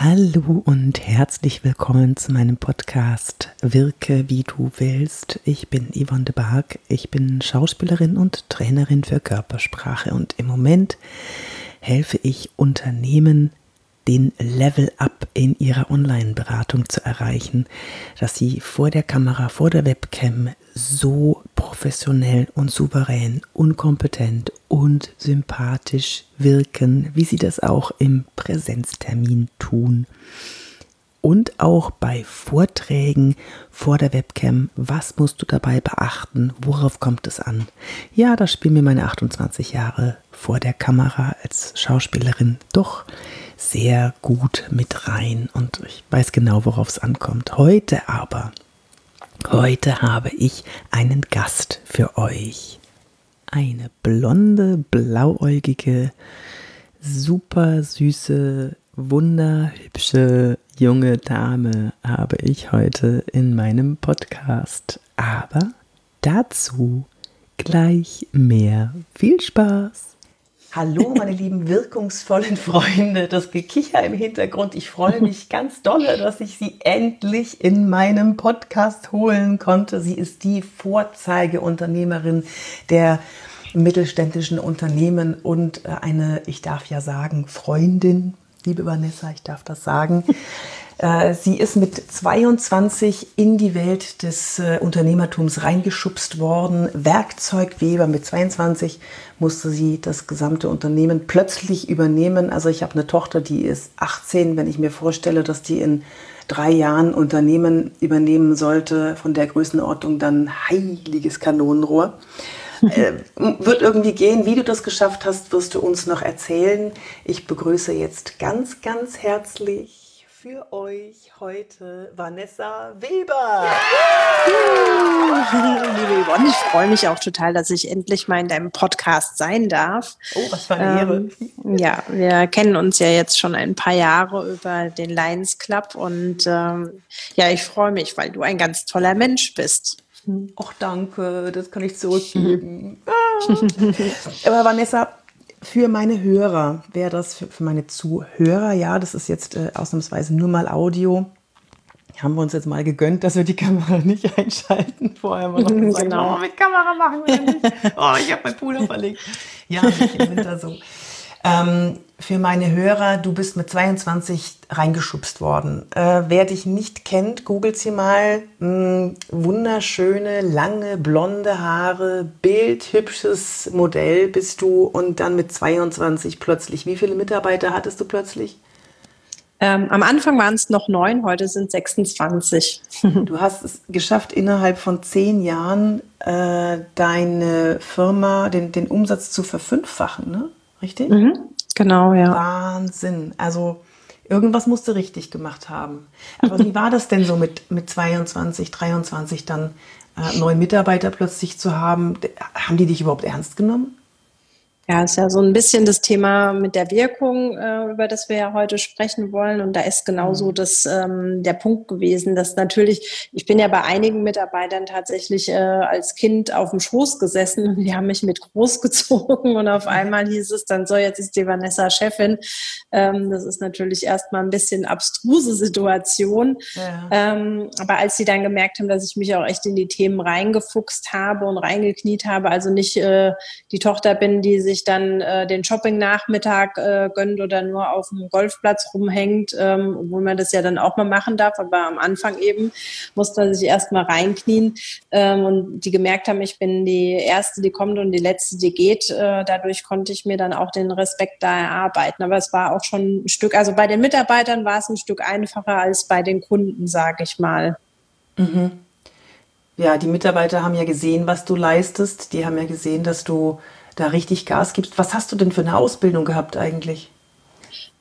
Hallo und herzlich willkommen zu meinem Podcast Wirke wie du willst. Ich bin Yvonne de Barg, ich bin Schauspielerin und Trainerin für Körpersprache und im Moment helfe ich Unternehmen den Level-up in ihrer Online-Beratung zu erreichen, dass sie vor der Kamera, vor der Webcam so professionell und souverän, unkompetent und sympathisch wirken, wie sie das auch im Präsenztermin tun. Und auch bei Vorträgen vor der Webcam, was musst du dabei beachten? Worauf kommt es an? Ja, da spielen mir meine 28 Jahre vor der Kamera als Schauspielerin doch sehr gut mit rein und ich weiß genau, worauf es ankommt. Heute aber, heute habe ich einen Gast für euch. Eine blonde, blauäugige, super süße, wunderhübsche junge Dame habe ich heute in meinem Podcast. Aber dazu gleich mehr. Viel Spaß! Hallo, meine lieben wirkungsvollen Freunde, das Gekicher im Hintergrund. Ich freue mich ganz dolle, dass ich sie endlich in meinem Podcast holen konnte. Sie ist die Vorzeigeunternehmerin der mittelständischen Unternehmen und äh, eine, ich darf ja sagen, Freundin. Liebe Vanessa, ich darf das sagen. Äh, sie ist mit 22 in die Welt des äh, Unternehmertums reingeschubst worden. Werkzeugweber mit 22 musste sie das gesamte Unternehmen plötzlich übernehmen. Also ich habe eine Tochter, die ist 18. Wenn ich mir vorstelle, dass die in drei Jahren Unternehmen übernehmen sollte, von der Größenordnung dann heiliges Kanonenrohr. äh, wird irgendwie gehen. Wie du das geschafft hast, wirst du uns noch erzählen. Ich begrüße jetzt ganz, ganz herzlich für euch heute Vanessa Weber. Liebe Yvonne, ich freue mich auch total, dass ich endlich mal in deinem Podcast sein darf. Oh, was für eine Ehre. Ähm, ja, wir kennen uns ja jetzt schon ein paar Jahre über den Lions Club und ähm, ja, ich freue mich, weil du ein ganz toller Mensch bist. Ach, danke, das kann ich zurückgeben. Aber Vanessa, für meine Hörer wäre das, für, für, meine Zuhörer, ja, das ist jetzt äh, ausnahmsweise nur mal Audio. Haben wir uns jetzt mal gegönnt, dass wir die Kamera nicht einschalten. Vorher haben wir noch gesagt, genau. oh, mit Kamera machen wir nicht. Oh, ich habe mein Puder verlegt. Ja, im Winter so. Ähm, für meine Hörer, du bist mit 22 reingeschubst worden. Äh, wer dich nicht kennt, googelt sie mal. Mh, hm, wunderschöne, lange, blonde Haare, bildhübsches Modell bist du und dann mit 22 plötzlich. Wie viele Mitarbeiter hattest du plötzlich? Ähm, am Anfang waren es noch neun, heute sind 26. du hast es geschafft, innerhalb von zehn Jahren äh, deine Firma, den, den Umsatz zu verfünffachen, ne? Richtig? Mhm. Genau, ja. Wahnsinn. Also irgendwas musst du richtig gemacht haben. Aber wie war das denn so mit, mit 22, 23 dann äh, neun Mitarbeiter plötzlich zu haben? Haben die dich überhaupt ernst genommen? Ja, ist ja so ein bisschen das Thema mit der Wirkung, äh, über das wir ja heute sprechen wollen. Und da ist genauso mhm. das, ähm, der Punkt gewesen, dass natürlich, ich bin ja bei einigen Mitarbeitern tatsächlich äh, als Kind auf dem Schoß gesessen und die haben mich mit großgezogen und auf einmal hieß es dann so, jetzt ist die Vanessa Chefin. Ähm, das ist natürlich erstmal ein bisschen abstruse Situation. Ja. Ähm, aber als sie dann gemerkt haben, dass ich mich auch echt in die Themen reingefuchst habe und reingekniet habe, also nicht äh, die Tochter bin, die sich sich dann äh, den Shopping-Nachmittag äh, gönnt oder nur auf dem Golfplatz rumhängt, ähm, obwohl man das ja dann auch mal machen darf. Aber am Anfang eben musste man sich erst mal reinknien ähm, und die gemerkt haben, ich bin die Erste, die kommt und die Letzte, die geht. Äh, dadurch konnte ich mir dann auch den Respekt da erarbeiten. Aber es war auch schon ein Stück, also bei den Mitarbeitern war es ein Stück einfacher als bei den Kunden, sage ich mal. Mhm. Ja, die Mitarbeiter haben ja gesehen, was du leistest. Die haben ja gesehen, dass du da richtig Gas gibst. Was hast du denn für eine Ausbildung gehabt eigentlich?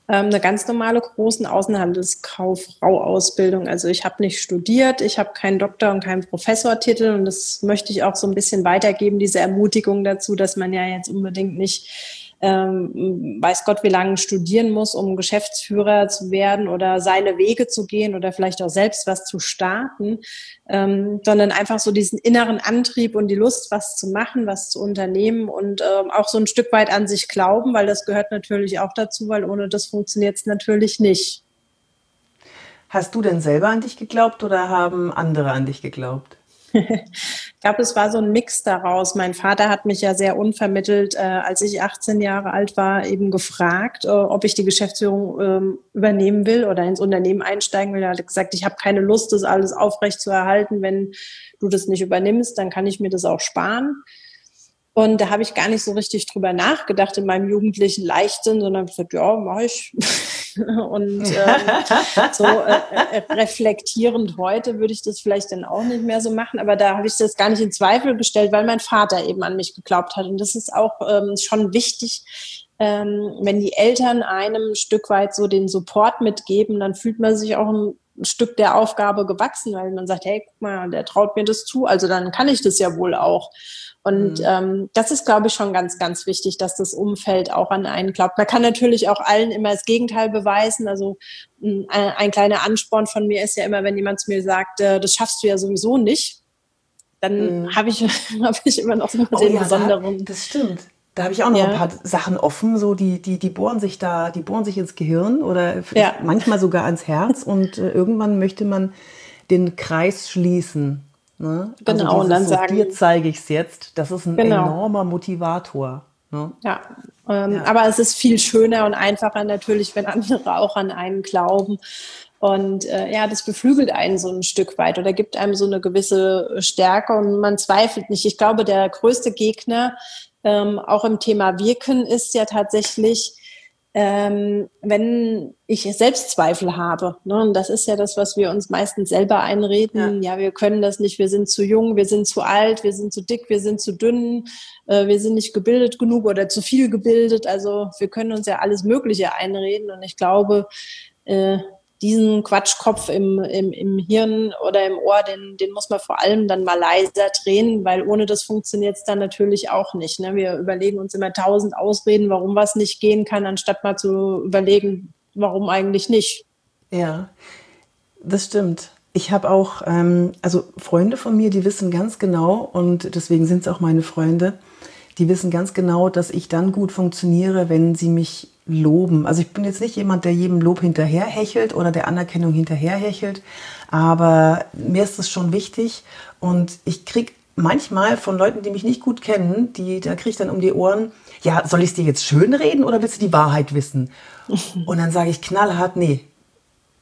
Ähm, eine ganz normale großen Außenhandelskauffrau-Ausbildung. Also ich habe nicht studiert, ich habe keinen Doktor- und keinen Professortitel und das möchte ich auch so ein bisschen weitergeben, diese Ermutigung dazu, dass man ja jetzt unbedingt nicht ähm, weiß Gott, wie lange studieren muss, um Geschäftsführer zu werden oder seine Wege zu gehen oder vielleicht auch selbst was zu starten, ähm, sondern einfach so diesen inneren Antrieb und die Lust, was zu machen, was zu unternehmen und ähm, auch so ein Stück weit an sich glauben, weil das gehört natürlich auch dazu, weil ohne das funktioniert es natürlich nicht. Hast du denn selber an dich geglaubt oder haben andere an dich geglaubt? Ich glaube, es war so ein Mix daraus. Mein Vater hat mich ja sehr unvermittelt, äh, als ich 18 Jahre alt war, eben gefragt, äh, ob ich die Geschäftsführung ähm, übernehmen will oder ins Unternehmen einsteigen will. Er hat gesagt, ich habe keine Lust, das alles aufrecht zu erhalten. Wenn du das nicht übernimmst, dann kann ich mir das auch sparen. Und da habe ich gar nicht so richtig drüber nachgedacht in meinem jugendlichen Leichtsinn, sondern gesagt, ja, mache ich. Und ähm, so äh, äh, reflektierend heute würde ich das vielleicht dann auch nicht mehr so machen. Aber da habe ich das gar nicht in Zweifel gestellt, weil mein Vater eben an mich geglaubt hat. Und das ist auch ähm, schon wichtig, ähm, wenn die Eltern einem ein Stück weit so den Support mitgeben, dann fühlt man sich auch ein ein Stück der Aufgabe gewachsen, weil man sagt, hey, guck mal, der traut mir das zu, also dann kann ich das ja wohl auch. Und mhm. ähm, das ist, glaube ich, schon ganz, ganz wichtig, dass das Umfeld auch an einen glaubt. Man kann natürlich auch allen immer das Gegenteil beweisen. Also ein, ein kleiner Ansporn von mir ist ja immer, wenn jemand zu mir sagt, äh, das schaffst du ja sowieso nicht, dann mhm. habe ich, hab ich immer noch so oh, den ja, besonderen. das stimmt. Da habe ich auch noch ja. ein paar Sachen offen, so die, die, die bohren sich da, die bohren sich ins Gehirn oder ja. manchmal sogar ans Herz und äh, irgendwann möchte man den Kreis schließen. Ne? Also genau, also und dann so, sagen. Dir zeige ich es jetzt. Das ist ein genau. enormer Motivator. Ne? Ja, ähm, ja, aber es ist viel schöner und einfacher natürlich, wenn andere auch an einen glauben. Und äh, ja, das beflügelt einen so ein Stück weit oder gibt einem so eine gewisse Stärke und man zweifelt nicht. Ich glaube, der größte Gegner ähm, auch im Thema Wirken ist ja tatsächlich, ähm, wenn ich Selbstzweifel habe. Ne? Und das ist ja das, was wir uns meistens selber einreden. Ja. ja. wir können das nicht, wir sind zu jung, wir sind zu alt, wir sind zu dick, wir sind zu dünn, äh, wir sind nicht gebildet genug oder zu viel gebildet. Also wir können uns ja alles Mögliche einreden. Und ich glaube, äh, diesen Quatschkopf im, im, im Hirn oder im Ohr, den, den muss man vor allem dann mal leiser drehen, weil ohne das funktioniert es dann natürlich auch nicht. Ne? Wir überlegen uns immer tausend Ausreden, warum was nicht gehen kann, anstatt mal zu überlegen, warum eigentlich nicht. Ja, das stimmt. Ich habe auch, ähm, also Freunde von mir, die wissen ganz genau, und deswegen sind es auch meine Freunde, die wissen ganz genau, dass ich dann gut funktioniere, wenn sie mich loben. Also ich bin jetzt nicht jemand, der jedem Lob hinterherhechelt oder der Anerkennung hinterherhechelt, aber mir ist das schon wichtig und ich kriege manchmal von Leuten, die mich nicht gut kennen, die, da kriege ich dann um die Ohren, ja, soll ich es dir jetzt schön reden oder willst du die Wahrheit wissen? Und dann sage ich knallhart, nee,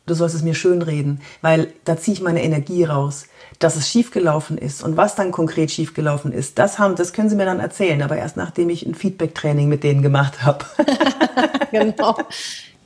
du sollst es mir schön reden, weil da ziehe ich meine Energie raus. Dass es schiefgelaufen ist und was dann konkret schiefgelaufen ist, das, haben, das können sie mir dann erzählen, aber erst nachdem ich ein Feedback-Training mit denen gemacht habe. genau.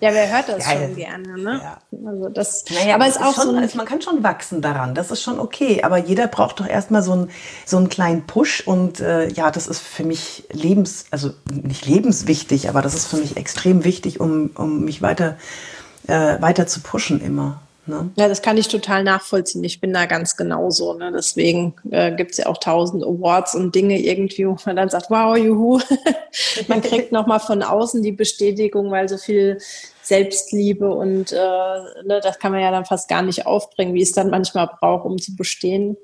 Ja, wer hört das ja, schon gerne, ne? Ja. Also das, naja, aber es ist auch schon, so ein, man kann schon wachsen daran, das ist schon okay. Aber jeder braucht doch erstmal so, ein, so einen kleinen Push und äh, ja, das ist für mich lebens, also nicht lebenswichtig, aber das ist für mich extrem wichtig, um, um mich weiter äh, weiter zu pushen immer. Ne? Ja, das kann ich total nachvollziehen. Ich bin da ganz genauso. Ne? Deswegen äh, gibt es ja auch tausend Awards und Dinge irgendwie, wo man dann sagt, wow, juhu. man kriegt nochmal von außen die Bestätigung, weil so viel Selbstliebe und äh, ne, das kann man ja dann fast gar nicht aufbringen, wie es dann manchmal braucht, um zu bestehen.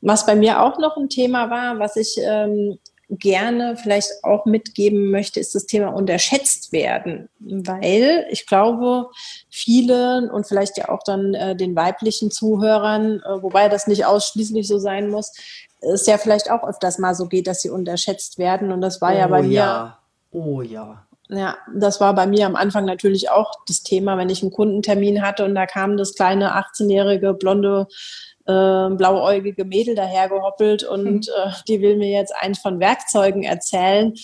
Was bei mir auch noch ein Thema war, was ich ähm, gerne vielleicht auch mitgeben möchte, ist das Thema unterschätzt werden, weil ich glaube, viele und vielleicht ja auch dann äh, den weiblichen Zuhörern, äh, wobei das nicht ausschließlich so sein muss, es ja vielleicht auch öfters mal so geht, dass sie unterschätzt werden und das war oh, ja bei mir. Ja. Oh ja. Ja, das war bei mir am Anfang natürlich auch das Thema, wenn ich einen Kundentermin hatte und da kam das kleine 18-jährige blonde äh, blauäugige Mädel dahergehoppelt und mhm. äh, die will mir jetzt eins von Werkzeugen erzählen.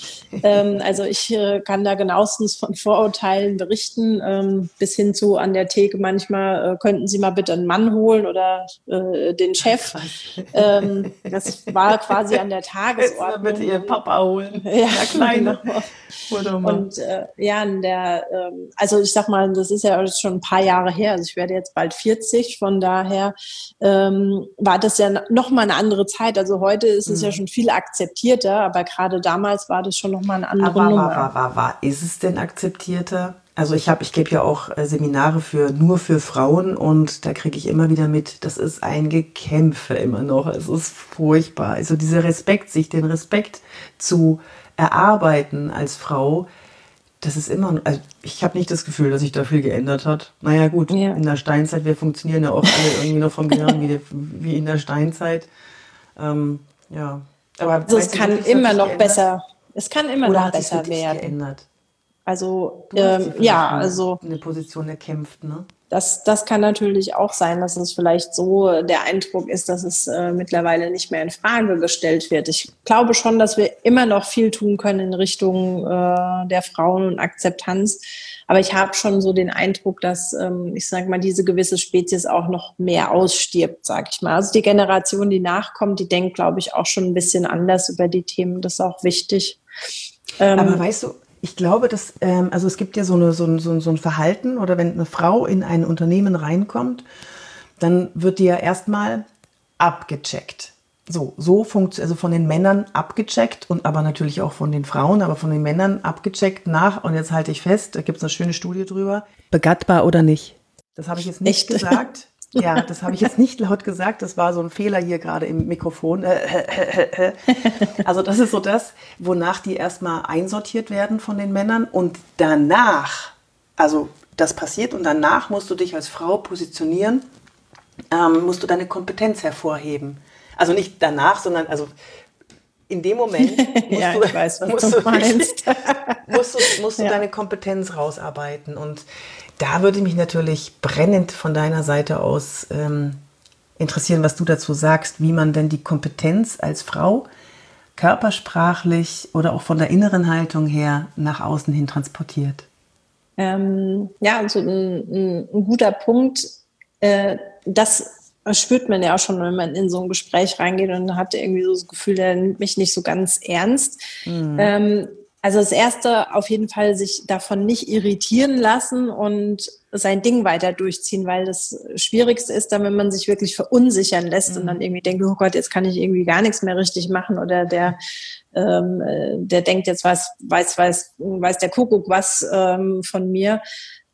ähm, also ich äh, kann da genauestens von Vorurteilen berichten, ähm, bis hin zu an der Theke manchmal, äh, könnten Sie mal bitte einen Mann holen oder äh, den Chef. Ähm, das war quasi an der Tagesordnung. bitte Ihren Papa holen. Ja, Kleine. Genau. Und äh, ja, in der, ähm, also ich sag mal, das ist ja schon ein paar Jahre her. Also ich werde jetzt bald 40, von daher ähm, ähm, war das ja nochmal eine andere Zeit. Also heute ist es mhm. ja schon viel akzeptierter, aber gerade damals war das schon nochmal eine andere aber, Nummer. War, war, war, ist es denn akzeptierter? Also ich habe, ich gebe ja auch äh, Seminare für nur für Frauen und da kriege ich immer wieder mit, das ist ein Gekämpfe immer noch. Es ist furchtbar. Also dieser Respekt, sich den Respekt zu erarbeiten als Frau, das ist immer, also ich habe nicht das Gefühl, dass sich da viel geändert hat. Naja, gut, ja. in der Steinzeit, wir funktionieren ja auch alle irgendwie noch vom Gehirn wie, wie in der Steinzeit. Ähm, ja, aber also es kann immer noch geändert? besser, es kann immer Oder noch besser werden. Geändert? Also, ähm, ja, also. Eine Position erkämpft, ne? Das, das kann natürlich auch sein, dass es vielleicht so der Eindruck ist, dass es äh, mittlerweile nicht mehr in Frage gestellt wird. Ich glaube schon, dass wir immer noch viel tun können in Richtung äh, der Frauen und Akzeptanz. Aber ich habe schon so den Eindruck, dass, ähm, ich sage mal, diese gewisse Spezies auch noch mehr ausstirbt, sage ich mal. Also die Generation, die nachkommt, die denkt, glaube ich, auch schon ein bisschen anders über die Themen. Das ist auch wichtig. Ähm, Aber weißt du, ich glaube, dass, ähm, also es gibt ja so, eine, so, ein, so, ein Verhalten oder wenn eine Frau in ein Unternehmen reinkommt, dann wird die ja erstmal abgecheckt. So, so funktioniert, also von den Männern abgecheckt und aber natürlich auch von den Frauen, aber von den Männern abgecheckt nach, und jetzt halte ich fest, da gibt es eine schöne Studie drüber. Begattbar oder nicht? Das habe ich jetzt nicht Echt? gesagt. Ja, das habe ich jetzt nicht laut gesagt. Das war so ein Fehler hier gerade im Mikrofon. Also das ist so das, wonach die erstmal einsortiert werden von den Männern und danach, also das passiert und danach musst du dich als Frau positionieren, ähm, musst du deine Kompetenz hervorheben. Also nicht danach, sondern also in dem Moment musst ja, du, weiß, musst du, musst du, musst du ja. deine Kompetenz rausarbeiten und da würde mich natürlich brennend von deiner Seite aus ähm, interessieren, was du dazu sagst, wie man denn die Kompetenz als Frau körpersprachlich oder auch von der inneren Haltung her nach außen hin transportiert. Ähm, ja, also ein, ein, ein guter Punkt. Äh, das spürt man ja auch schon, wenn man in so ein Gespräch reingeht und hat irgendwie so das Gefühl, der nimmt mich nicht so ganz ernst. Mhm. Ähm, also das Erste auf jeden Fall sich davon nicht irritieren lassen und sein Ding weiter durchziehen, weil das Schwierigste ist dann, wenn man sich wirklich verunsichern lässt mhm. und dann irgendwie denkt, oh Gott, jetzt kann ich irgendwie gar nichts mehr richtig machen oder der, ähm, der denkt, jetzt weiß, weiß, weiß, weiß der Kuckuck was ähm, von mir.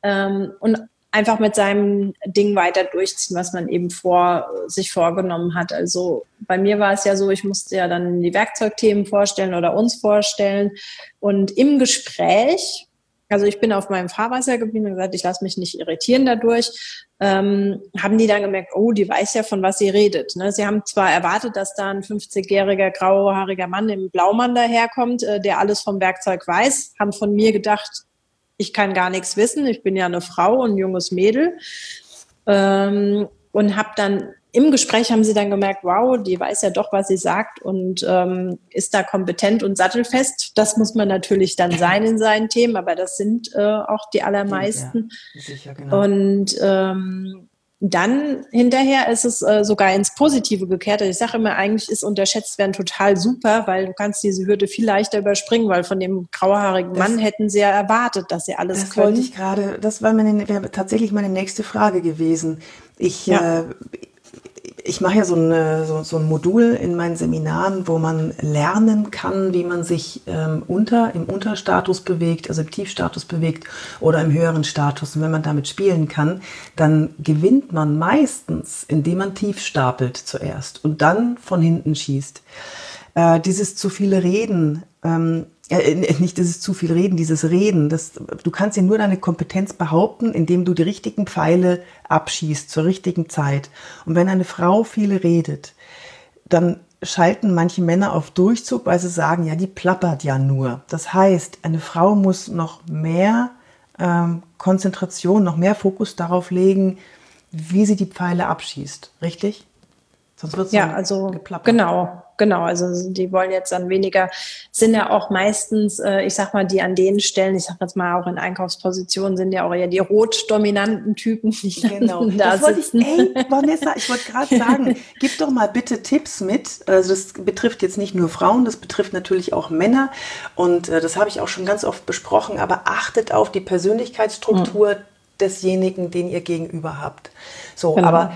Ähm, und einfach mit seinem Ding weiter durchziehen, was man eben vor sich vorgenommen hat. Also bei mir war es ja so, ich musste ja dann die Werkzeugthemen vorstellen oder uns vorstellen. Und im Gespräch, also ich bin auf meinem Fahrwasser geblieben und gesagt, ich lasse mich nicht irritieren dadurch, ähm, haben die dann gemerkt, oh, die weiß ja, von was sie redet. Ne? Sie haben zwar erwartet, dass da ein 50-jähriger grauhaariger Mann im Blaumann daherkommt, äh, der alles vom Werkzeug weiß, haben von mir gedacht, ich kann gar nichts wissen, ich bin ja eine Frau, ein junges Mädel. Ähm, und habe dann im Gespräch haben sie dann gemerkt, wow, die weiß ja doch, was sie sagt und ähm, ist da kompetent und sattelfest. Das muss man natürlich dann sein in seinen Themen, aber das sind äh, auch die allermeisten. Ja, sicher, genau. Und ähm, dann hinterher ist es äh, sogar ins Positive gekehrt. Also ich sage immer, eigentlich ist unterschätzt werden total super, weil du kannst diese Hürde viel leichter überspringen, weil von dem grauhaarigen Mann hätten sie ja erwartet, dass sie alles das können. Wollte ich gerade, das war meine, wäre tatsächlich meine nächste Frage gewesen. Ich, ja. äh, ich mache ja so, eine, so, so, ein Modul in meinen Seminaren, wo man lernen kann, wie man sich ähm, unter, im Unterstatus bewegt, also im Tiefstatus bewegt oder im höheren Status. Und wenn man damit spielen kann, dann gewinnt man meistens, indem man tief stapelt zuerst und dann von hinten schießt. Äh, dieses zu viele Reden ähm, äh, nicht dieses zu viel Reden, dieses Reden. Das, du kannst ja nur deine Kompetenz behaupten, indem du die richtigen Pfeile abschießt zur richtigen Zeit. Und wenn eine Frau viel redet, dann schalten manche Männer auf Durchzug, weil sie sagen, ja, die plappert ja nur. Das heißt, eine Frau muss noch mehr ähm, Konzentration, noch mehr Fokus darauf legen, wie sie die Pfeile abschießt. Richtig? Sonst wird es ja, also geplappert. Genau, genau. Also die wollen jetzt dann weniger, sind ja auch meistens, äh, ich sag mal, die an den Stellen, ich sag jetzt mal auch in Einkaufspositionen, sind ja auch eher die rot-dominanten Typen, die genau. da das wollte ich, ey, Vanessa, ich wollte gerade sagen, gib doch mal bitte Tipps mit. Also das betrifft jetzt nicht nur Frauen, das betrifft natürlich auch Männer. Und äh, das habe ich auch schon ganz oft besprochen, aber achtet auf die Persönlichkeitsstruktur. Mhm desjenigen, den ihr gegenüber habt. So, genau. aber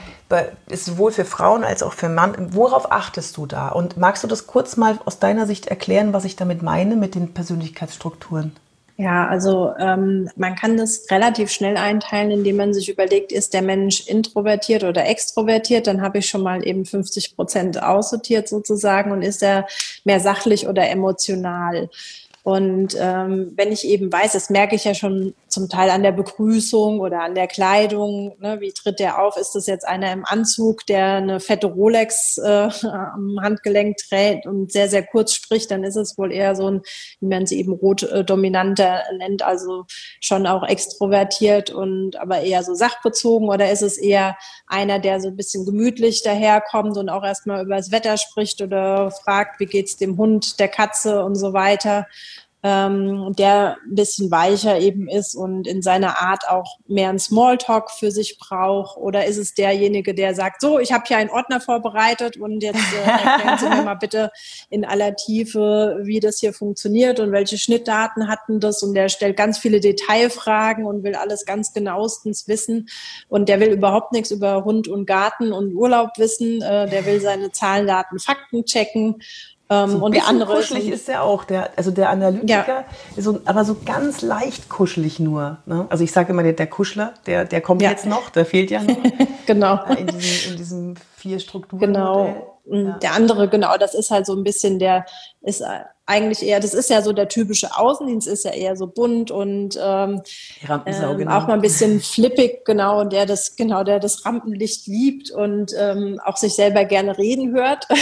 ist sowohl für Frauen als auch für Mann. Worauf achtest du da? Und magst du das kurz mal aus deiner Sicht erklären, was ich damit meine mit den Persönlichkeitsstrukturen? Ja, also ähm, man kann das relativ schnell einteilen, indem man sich überlegt, ist der Mensch introvertiert oder extrovertiert? Dann habe ich schon mal eben 50 Prozent aussortiert sozusagen und ist er mehr sachlich oder emotional? Und ähm, wenn ich eben weiß, das merke ich ja schon zum Teil an der Begrüßung oder an der Kleidung, ne, wie tritt der auf? Ist das jetzt einer im Anzug, der eine fette Rolex äh, am Handgelenk trägt und sehr, sehr kurz spricht, dann ist es wohl eher so ein, wie man es eben rot äh, dominanter nennt, also schon auch extrovertiert und aber eher so sachbezogen oder ist es eher einer, der so ein bisschen gemütlich daherkommt und auch erstmal über das Wetter spricht oder fragt, wie geht's dem Hund, der Katze und so weiter ähm, der ein bisschen weicher eben ist und in seiner Art auch mehr ein Smalltalk für sich braucht? Oder ist es derjenige, der sagt, so, ich habe hier einen Ordner vorbereitet und jetzt äh, erklären Sie mir mal bitte in aller Tiefe, wie das hier funktioniert und welche Schnittdaten hatten das? Und der stellt ganz viele Detailfragen und will alles ganz genauestens wissen. Und der will überhaupt nichts über Hund und Garten und Urlaub wissen, äh, der will seine Zahlen, Daten, Fakten checken ähm, so und der andere kuschelig ist, der auch. Der, also der Analytiker ja. ist so, aber so ganz leicht kuschelig nur. Ne? Also ich sage immer, der, der Kuschler, der, der kommt ja. jetzt noch, der fehlt ja noch. genau. In diesem, in diesem vier Strukturen. Genau. Ja. Der andere, genau, das ist halt so ein bisschen der, ist eigentlich eher, das ist ja so der typische Außendienst, ist ja eher so bunt und ähm, ähm, genau. auch mal ein bisschen flippig, genau, der das, genau, der das Rampenlicht liebt und ähm, auch sich selber gerne reden hört.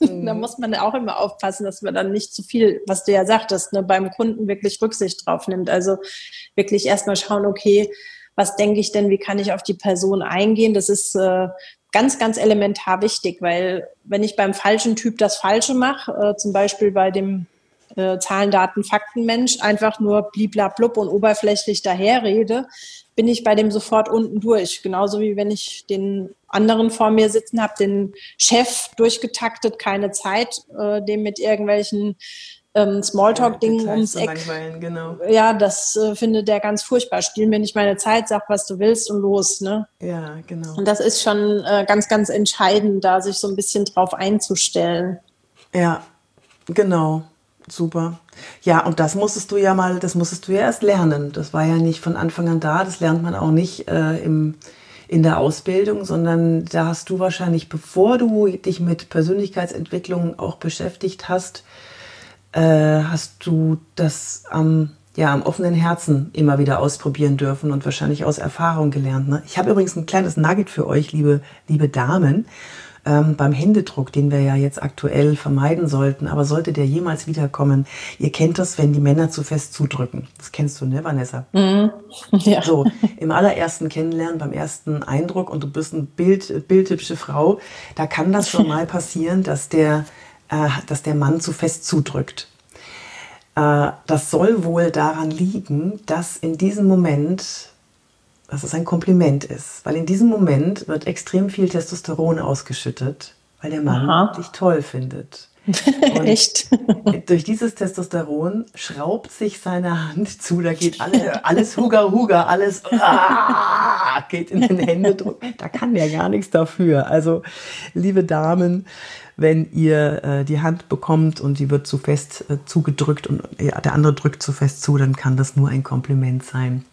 Mhm. da muss man auch immer aufpassen, dass man dann nicht zu viel, was du ja sagtest, ne, beim Kunden wirklich Rücksicht drauf nimmt. Also wirklich erstmal schauen, okay, was denke ich denn, wie kann ich auf die Person eingehen? Das ist äh, ganz, ganz elementar wichtig, weil wenn ich beim falschen Typ das Falsche mache, äh, zum Beispiel bei dem äh, Zahlen, Daten, Fakten Mensch, einfach nur bliblablub und oberflächlich daherrede, bin ich bei dem sofort unten durch. Genauso wie wenn ich den anderen vor mir sitzen habe, den Chef durchgetaktet, keine Zeit, äh, dem mit irgendwelchen ähm, Smalltalk-Dingen ja, ums Eck. Genau. Ja, das äh, findet der ganz furchtbar. Spiel mir nicht meine Zeit, sag, was du willst und los. Ne? Ja, genau. Und das ist schon äh, ganz, ganz entscheidend, da sich so ein bisschen drauf einzustellen. Ja, genau. Super. Ja, und das musstest du ja mal, das musstest du ja erst lernen. Das war ja nicht von Anfang an da, das lernt man auch nicht äh, im, in der Ausbildung, sondern da hast du wahrscheinlich, bevor du dich mit Persönlichkeitsentwicklung auch beschäftigt hast, äh, hast du das am, ja, am offenen Herzen immer wieder ausprobieren dürfen und wahrscheinlich aus Erfahrung gelernt. Ne? Ich habe übrigens ein kleines Nugget für euch, liebe, liebe Damen. Ähm, beim Händedruck, den wir ja jetzt aktuell vermeiden sollten, aber sollte der jemals wiederkommen, ihr kennt das, wenn die Männer zu fest zudrücken. Das kennst du, ne, Vanessa? Mhm. Ja. So, im allerersten Kennenlernen, beim ersten Eindruck und du bist eine Bild, bildhübsche Frau, da kann das schon mal passieren, dass der äh, dass der Mann zu fest zudrückt. Äh, das soll wohl daran liegen, dass in diesem Moment, dass es ein Kompliment ist, weil in diesem Moment wird extrem viel Testosteron ausgeschüttet, weil der Mann Aha. dich toll findet. Echt? durch dieses Testosteron schraubt sich seine Hand zu, da geht alle, alles Huga Huga, alles ah, geht in den Händedruck. Da kann der gar nichts dafür. Also, liebe Damen, wenn ihr äh, die Hand bekommt und die wird zu fest äh, zugedrückt und ja, der andere drückt zu fest zu, dann kann das nur ein Kompliment sein.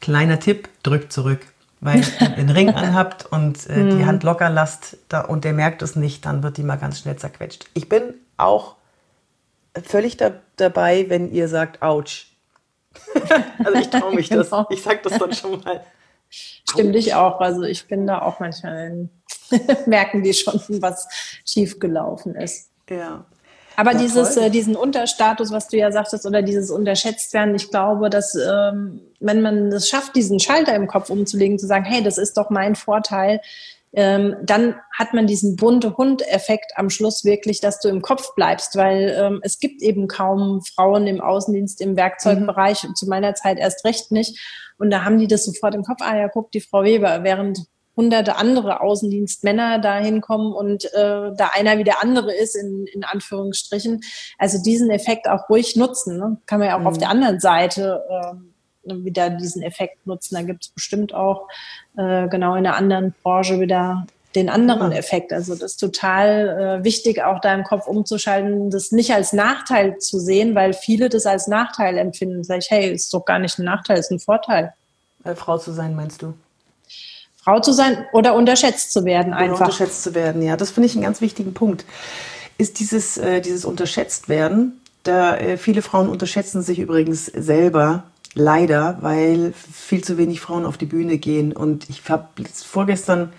Kleiner Tipp, drückt zurück. Weil ihr einen Ring anhabt und äh, die hm. Hand locker lasst da, und der merkt es nicht, dann wird die mal ganz schnell zerquetscht. Ich bin auch völlig da, dabei, wenn ihr sagt, ouch. also ich traue mich das. Genau. Ich sage das dann schon mal. Stimmt ich auch. Also ich bin da auch manchmal merken die schon, was schiefgelaufen ist. Ja. Aber ja, dieses, äh, diesen Unterstatus, was du ja sagtest, oder dieses Unterschätztwerden, ich glaube, dass ähm, wenn man es schafft, diesen Schalter im Kopf umzulegen, zu sagen, hey, das ist doch mein Vorteil, ähm, dann hat man diesen bunte Hund-Effekt am Schluss wirklich, dass du im Kopf bleibst, weil ähm, es gibt eben kaum Frauen im Außendienst, im Werkzeugbereich, mhm. zu meiner Zeit erst recht nicht. Und da haben die das sofort im Kopf, ah ja, guck, die Frau Weber, während hunderte andere Außendienstmänner da hinkommen und äh, da einer wie der andere ist, in, in Anführungsstrichen. Also diesen Effekt auch ruhig nutzen. Ne? Kann man ja auch mhm. auf der anderen Seite äh, wieder diesen Effekt nutzen. Da gibt es bestimmt auch äh, genau in einer anderen Branche wieder den anderen Effekt. Also das ist total äh, wichtig, auch da im Kopf umzuschalten, das nicht als Nachteil zu sehen, weil viele das als Nachteil empfinden. Sag ich, hey, ist doch gar nicht ein Nachteil, ist ein Vorteil. Äh, Frau zu sein, meinst du? Frau zu sein oder unterschätzt zu werden einfach. Oder unterschätzt zu werden, ja. Das finde ich einen ganz wichtigen Punkt. Ist dieses, äh, dieses unterschätzt werden, Da, äh, viele Frauen unterschätzen sich übrigens selber, leider, weil viel zu wenig Frauen auf die Bühne gehen. Und ich habe vorgestern,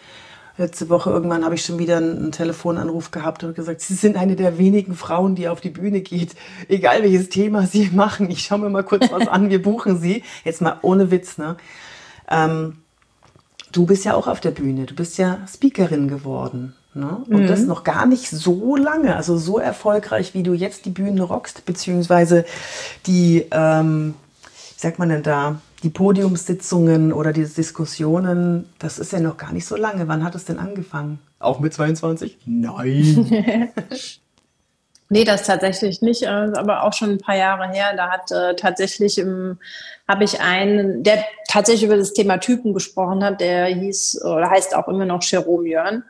letzte Woche irgendwann, habe ich schon wieder einen Telefonanruf gehabt und gesagt, Sie sind eine der wenigen Frauen, die auf die Bühne geht. Egal welches Thema Sie machen, ich schaue mir mal kurz was an, wir buchen Sie. Jetzt mal ohne Witz, ne? Ähm, du bist ja auch auf der Bühne, du bist ja Speakerin geworden. Ne? Und mhm. das noch gar nicht so lange, also so erfolgreich, wie du jetzt die Bühne rockst, beziehungsweise die, ähm, wie sagt man denn da, die Podiumssitzungen oder die Diskussionen, das ist ja noch gar nicht so lange. Wann hat es denn angefangen? Auch mit 22? Nein. Nee, das tatsächlich nicht, äh, aber auch schon ein paar Jahre her. Da hat äh, tatsächlich im habe ich einen, der tatsächlich über das Thema Typen gesprochen hat, der hieß oder heißt auch immer noch Jerome Jörn.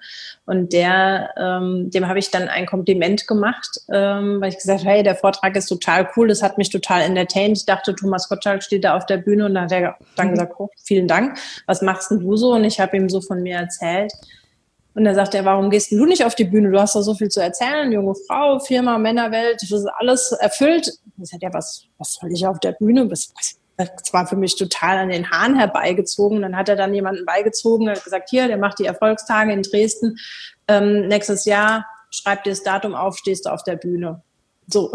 Und der, ähm, dem habe ich dann ein Kompliment gemacht, ähm, weil ich gesagt habe, hey, der Vortrag ist total cool, das hat mich total entertained. Ich dachte, Thomas Gottschalk steht da auf der Bühne und dann hat er dann mhm. gesagt, oh, vielen Dank, was machst denn du so? Und ich habe ihm so von mir erzählt. Und dann sagt er, warum gehst du nicht auf die Bühne? Du hast doch so viel zu erzählen, junge Frau, Firma, Männerwelt, das ist alles erfüllt. Ich sagte, ja, was, was soll ich auf der Bühne? Das war für mich total an den Haaren herbeigezogen. Dann hat er dann jemanden beigezogen, hat gesagt, hier, der macht die Erfolgstage in Dresden. Ähm, nächstes Jahr schreib dir das Datum auf, stehst du auf der Bühne. So.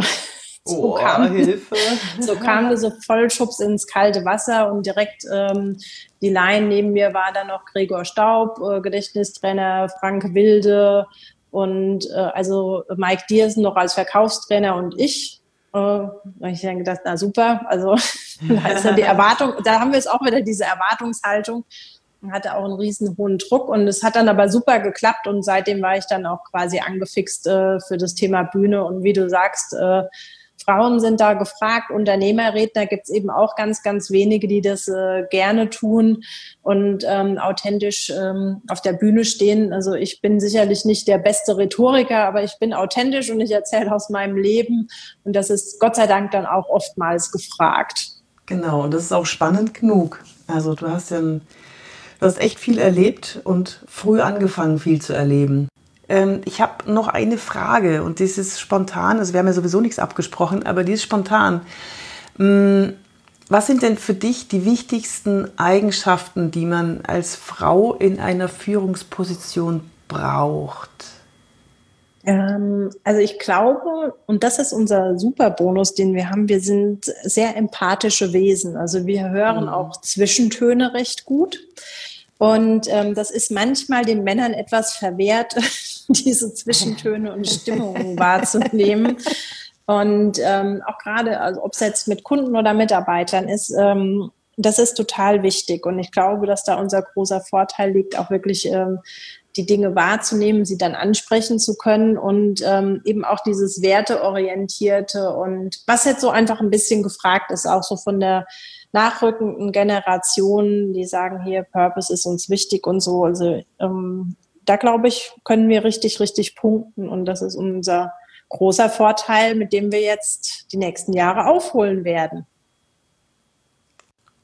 So, oh, kam, Hilfe. so kam wir so Vollschubs ins kalte Wasser und direkt ähm, die Line neben mir war dann noch Gregor Staub, äh, Gedächtnistrainer, Frank Wilde und äh, also Mike Diersen noch als Verkaufstrainer und ich. Äh, da habe ich dann gedacht, na super, also da ist ja die Erwartung, da haben wir jetzt auch wieder diese Erwartungshaltung hatte auch einen riesen hohen Druck und es hat dann aber super geklappt und seitdem war ich dann auch quasi angefixt äh, für das Thema Bühne und wie du sagst, äh, Frauen sind da gefragt, Unternehmerredner gibt es eben auch ganz, ganz wenige, die das äh, gerne tun und ähm, authentisch ähm, auf der Bühne stehen. Also ich bin sicherlich nicht der beste Rhetoriker, aber ich bin authentisch und ich erzähle aus meinem Leben und das ist Gott sei Dank dann auch oftmals gefragt. Genau, und das ist auch spannend genug. Also du hast ja ein, du hast echt viel erlebt und früh angefangen, viel zu erleben. Ähm, ich habe noch eine Frage und das ist spontan. Also wir haben ja sowieso nichts abgesprochen, aber die ist spontan. Mm, was sind denn für dich die wichtigsten Eigenschaften, die man als Frau in einer Führungsposition braucht? Ähm, also ich glaube, und das ist unser Superbonus, den wir haben, wir sind sehr empathische Wesen. Also wir hören mhm. auch Zwischentöne recht gut. Und ähm, das ist manchmal den Männern etwas verwehrt, diese Zwischentöne und Stimmungen wahrzunehmen. Und ähm, auch gerade, also ob es jetzt mit Kunden oder Mitarbeitern ist, ähm, das ist total wichtig. Und ich glaube, dass da unser großer Vorteil liegt, auch wirklich ähm, die Dinge wahrzunehmen, sie dann ansprechen zu können und ähm, eben auch dieses Werteorientierte und was jetzt so einfach ein bisschen gefragt ist, auch so von der nachrückenden Generationen, die sagen hier, Purpose ist uns wichtig und so. Also ähm, da glaube ich, können wir richtig, richtig punkten und das ist unser großer Vorteil, mit dem wir jetzt die nächsten Jahre aufholen werden.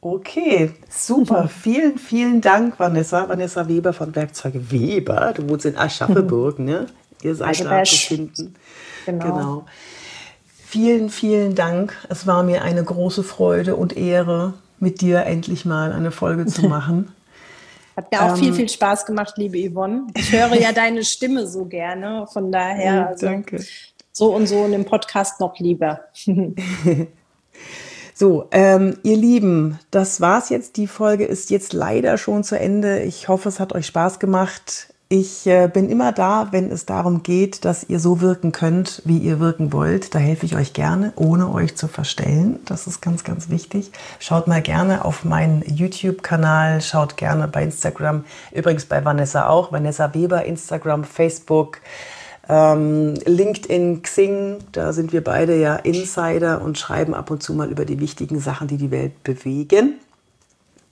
Okay, super. Vielen, vielen Dank, Vanessa. Vanessa Weber von Werkzeuge Weber. Du wohnst in Aschaffenburg, ne? Ihr seid da zu finden. Genau. genau. Vielen, vielen Dank. Es war mir eine große Freude und Ehre, mit dir endlich mal eine Folge zu machen. Hat mir auch ähm, viel, viel Spaß gemacht, liebe Yvonne. Ich höre ja deine Stimme so gerne. Von daher, also danke. so und so in dem Podcast noch lieber. So, ähm, ihr Lieben, das war's jetzt. Die Folge ist jetzt leider schon zu Ende. Ich hoffe, es hat euch Spaß gemacht. Ich äh, bin immer da, wenn es darum geht, dass ihr so wirken könnt, wie ihr wirken wollt. Da helfe ich euch gerne, ohne euch zu verstellen. Das ist ganz, ganz wichtig. Schaut mal gerne auf meinen YouTube-Kanal, schaut gerne bei Instagram, übrigens bei Vanessa auch, Vanessa Weber, Instagram, Facebook, ähm, LinkedIn, Xing. Da sind wir beide ja Insider und schreiben ab und zu mal über die wichtigen Sachen, die die Welt bewegen.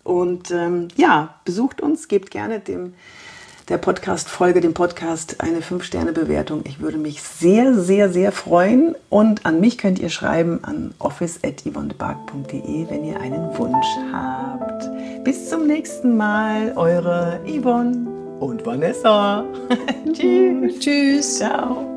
Und ähm, ja, besucht uns, gebt gerne dem der Podcast-Folge, dem Podcast, eine 5-Sterne-Bewertung. Ich würde mich sehr, sehr, sehr freuen. Und an mich könnt ihr schreiben an office.yvonnebark.de, wenn ihr einen Wunsch habt. Bis zum nächsten Mal, eure Yvonne und Vanessa. Tschüss. Tschüss. Ciao.